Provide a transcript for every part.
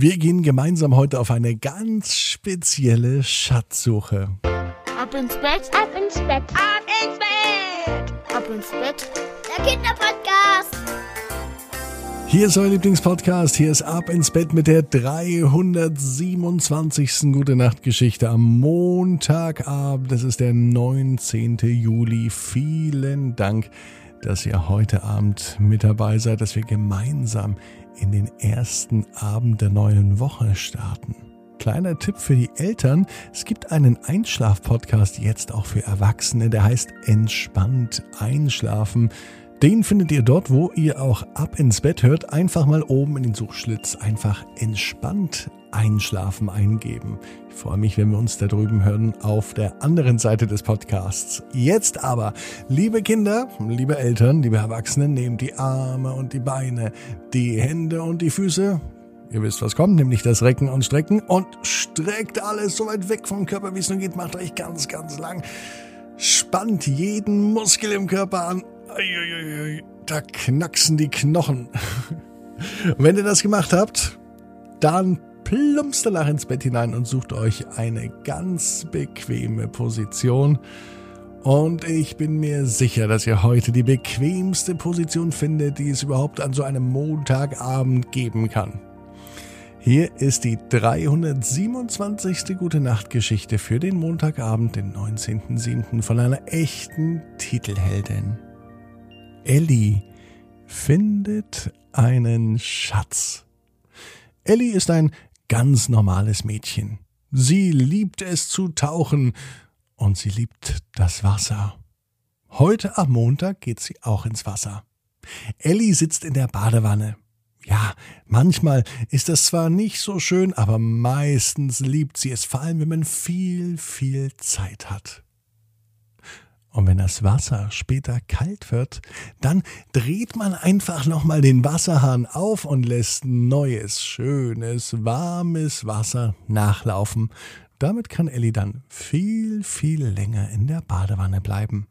Wir gehen gemeinsam heute auf eine ganz spezielle Schatzsuche. Ab ins Bett, ab ins Bett, ab ins Bett, ab ins Bett. Der Kinderpodcast. Hier ist euer Lieblingspodcast. Hier ist Ab ins Bett mit der 327. Gute Nacht Geschichte am Montagabend. Das ist der 19. Juli. Vielen Dank, dass ihr heute Abend mit dabei seid, dass wir gemeinsam in den ersten Abend der neuen Woche starten. Kleiner Tipp für die Eltern, es gibt einen Einschlaf-Podcast jetzt auch für Erwachsene, der heißt Entspannt Einschlafen. Den findet ihr dort, wo ihr auch ab ins Bett hört. Einfach mal oben in den Suchschlitz einfach entspannt einschlafen eingeben. Ich freue mich, wenn wir uns da drüben hören auf der anderen Seite des Podcasts. Jetzt aber, liebe Kinder, liebe Eltern, liebe Erwachsenen, nehmt die Arme und die Beine, die Hände und die Füße. Ihr wisst, was kommt, nämlich das Recken und Strecken und streckt alles so weit weg vom Körper, wie es nur geht. Macht euch ganz, ganz lang. Spannt jeden Muskel im Körper an da knacksen die Knochen. Wenn ihr das gemacht habt, dann plumpst danach ins Bett hinein und sucht euch eine ganz bequeme Position. Und ich bin mir sicher, dass ihr heute die bequemste Position findet, die es überhaupt an so einem Montagabend geben kann. Hier ist die 327. Gute Nacht Geschichte für den Montagabend, den 19.07. von einer echten Titelheldin. Ellie findet einen Schatz. Ellie ist ein ganz normales Mädchen. Sie liebt es zu tauchen und sie liebt das Wasser. Heute am Montag geht sie auch ins Wasser. Ellie sitzt in der Badewanne. Ja, manchmal ist das zwar nicht so schön, aber meistens liebt sie es, vor allem wenn man viel, viel Zeit hat. Und wenn das Wasser später kalt wird, dann dreht man einfach nochmal den Wasserhahn auf und lässt neues, schönes, warmes Wasser nachlaufen. Damit kann Ellie dann viel, viel länger in der Badewanne bleiben.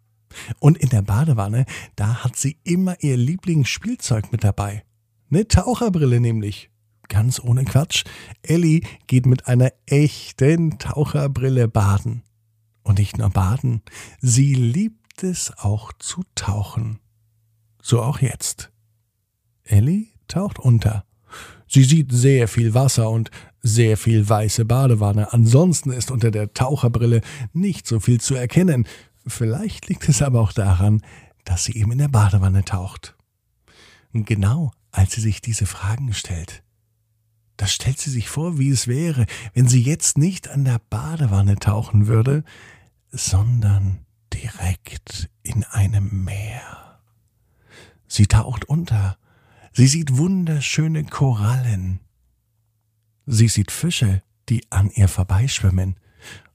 Und in der Badewanne, da hat sie immer ihr Lieblingsspielzeug mit dabei. Eine Taucherbrille nämlich. Ganz ohne Quatsch. Ellie geht mit einer echten Taucherbrille baden. Und nicht nur baden, sie liebt es auch zu tauchen. So auch jetzt. Ellie taucht unter. Sie sieht sehr viel Wasser und sehr viel weiße Badewanne. Ansonsten ist unter der Taucherbrille nicht so viel zu erkennen. Vielleicht liegt es aber auch daran, dass sie eben in der Badewanne taucht. Genau als sie sich diese Fragen stellt, da stellt sie sich vor, wie es wäre, wenn sie jetzt nicht an der Badewanne tauchen würde, sondern direkt in einem Meer. Sie taucht unter. Sie sieht wunderschöne Korallen. Sie sieht Fische, die an ihr vorbeischwimmen.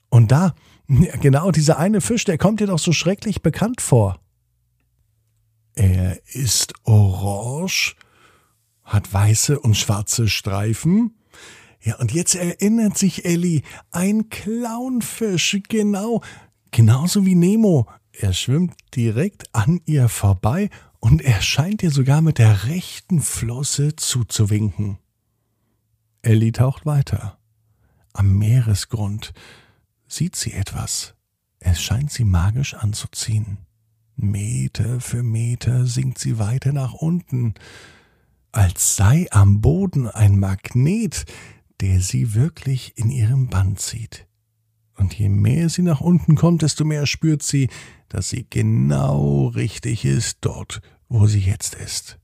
Und da, genau dieser eine Fisch, der kommt ihr doch so schrecklich bekannt vor. Er ist orange, hat weiße und schwarze Streifen. Ja, und jetzt erinnert sich Ellie, ein Clownfisch, genau, Genauso wie Nemo. Er schwimmt direkt an ihr vorbei und er scheint ihr sogar mit der rechten Flosse zuzuwinken. Ellie taucht weiter. Am Meeresgrund sieht sie etwas. Es scheint sie magisch anzuziehen. Meter für Meter sinkt sie weiter nach unten, als sei am Boden ein Magnet, der sie wirklich in ihrem Band zieht. Und je mehr sie nach unten kommt, desto mehr spürt sie, dass sie genau richtig ist dort, wo sie jetzt ist.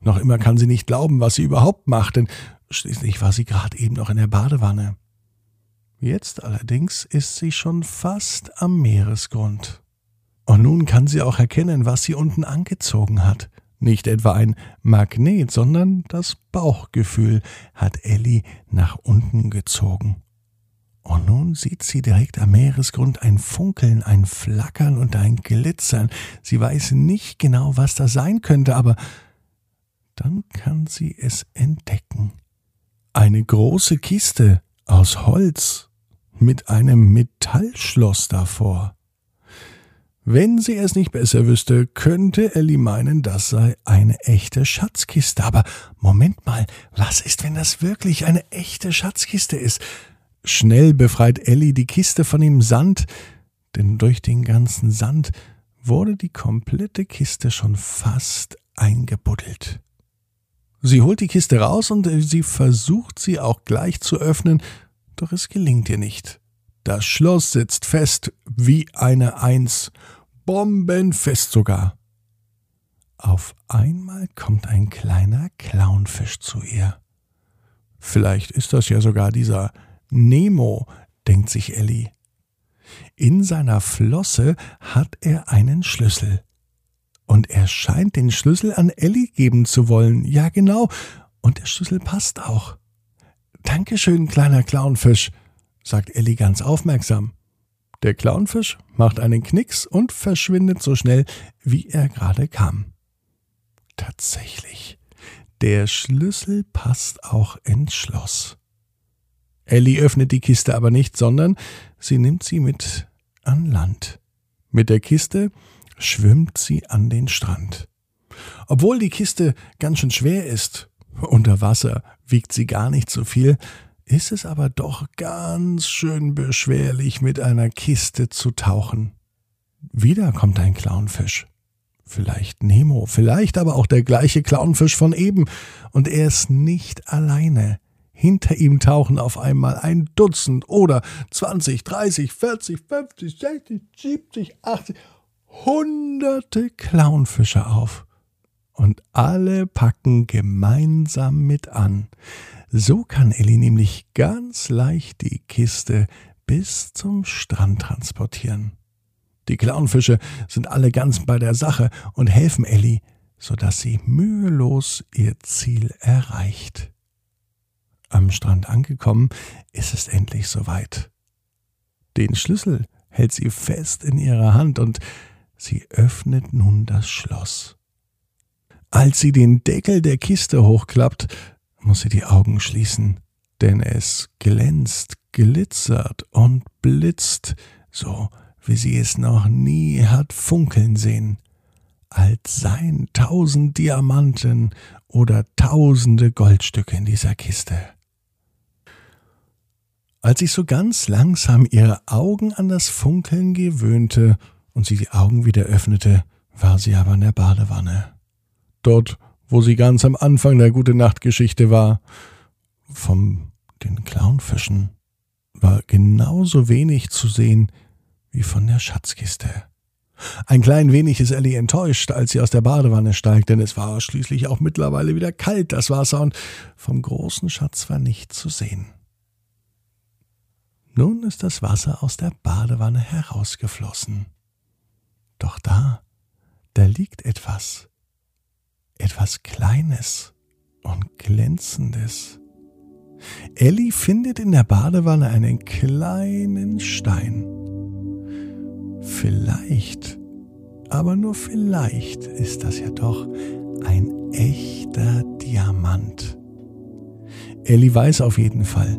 Noch immer kann sie nicht glauben, was sie überhaupt macht, denn schließlich war sie gerade eben noch in der Badewanne. Jetzt allerdings ist sie schon fast am Meeresgrund. Und nun kann sie auch erkennen, was sie unten angezogen hat. Nicht etwa ein Magnet, sondern das Bauchgefühl hat Ellie nach unten gezogen. Und nun sieht sie direkt am Meeresgrund ein Funkeln, ein Flackern und ein Glitzern. Sie weiß nicht genau, was das sein könnte, aber dann kann sie es entdecken. Eine große Kiste aus Holz mit einem Metallschloss davor. Wenn sie es nicht besser wüsste, könnte Ellie meinen, das sei eine echte Schatzkiste. Aber Moment mal, was ist, wenn das wirklich eine echte Schatzkiste ist? Schnell befreit Ellie die Kiste von dem Sand, denn durch den ganzen Sand wurde die komplette Kiste schon fast eingebuddelt. Sie holt die Kiste raus und sie versucht sie auch gleich zu öffnen, doch es gelingt ihr nicht. Das Schloss sitzt fest wie eine Eins, bombenfest sogar. Auf einmal kommt ein kleiner Clownfisch zu ihr. Vielleicht ist das ja sogar dieser Nemo, denkt sich Ellie. In seiner Flosse hat er einen Schlüssel. Und er scheint den Schlüssel an Ellie geben zu wollen. Ja, genau. Und der Schlüssel passt auch. Dankeschön, kleiner Clownfisch, sagt Ellie ganz aufmerksam. Der Clownfisch macht einen Knicks und verschwindet so schnell, wie er gerade kam. Tatsächlich, der Schlüssel passt auch ins Schloss. Ellie öffnet die Kiste aber nicht, sondern sie nimmt sie mit an Land. Mit der Kiste schwimmt sie an den Strand. Obwohl die Kiste ganz schön schwer ist, unter Wasser wiegt sie gar nicht so viel, ist es aber doch ganz schön beschwerlich, mit einer Kiste zu tauchen. Wieder kommt ein Clownfisch. Vielleicht Nemo, vielleicht aber auch der gleiche Clownfisch von eben, und er ist nicht alleine. Hinter ihm tauchen auf einmal ein Dutzend oder 20, 30, 40, 50, 60, 70, 80, hunderte Clownfische auf. Und alle packen gemeinsam mit an. So kann Elli nämlich ganz leicht die Kiste bis zum Strand transportieren. Die Clownfische sind alle ganz bei der Sache und helfen Elli, sodass sie mühelos ihr Ziel erreicht. Am Strand angekommen, ist es endlich soweit. Den Schlüssel hält sie fest in ihrer Hand und sie öffnet nun das Schloss. Als sie den Deckel der Kiste hochklappt, muss sie die Augen schließen, denn es glänzt, glitzert und blitzt, so wie sie es noch nie hat funkeln sehen, als seien tausend Diamanten oder tausende Goldstücke in dieser Kiste. Als sich so ganz langsam ihre Augen an das Funkeln gewöhnte und sie die Augen wieder öffnete, war sie aber in der Badewanne. Dort, wo sie ganz am Anfang der gute Nachtgeschichte war, vom den Clownfischen war genauso wenig zu sehen wie von der Schatzkiste. Ein klein wenig ist Ellie enttäuscht, als sie aus der Badewanne steigt, denn es war schließlich auch mittlerweile wieder kalt, das Wasser, und vom großen Schatz war nichts zu sehen. Nun ist das Wasser aus der Badewanne herausgeflossen. Doch da, da liegt etwas, etwas Kleines und Glänzendes. Ellie findet in der Badewanne einen kleinen Stein. Vielleicht, aber nur vielleicht ist das ja doch ein echter Diamant. Ellie weiß auf jeden Fall,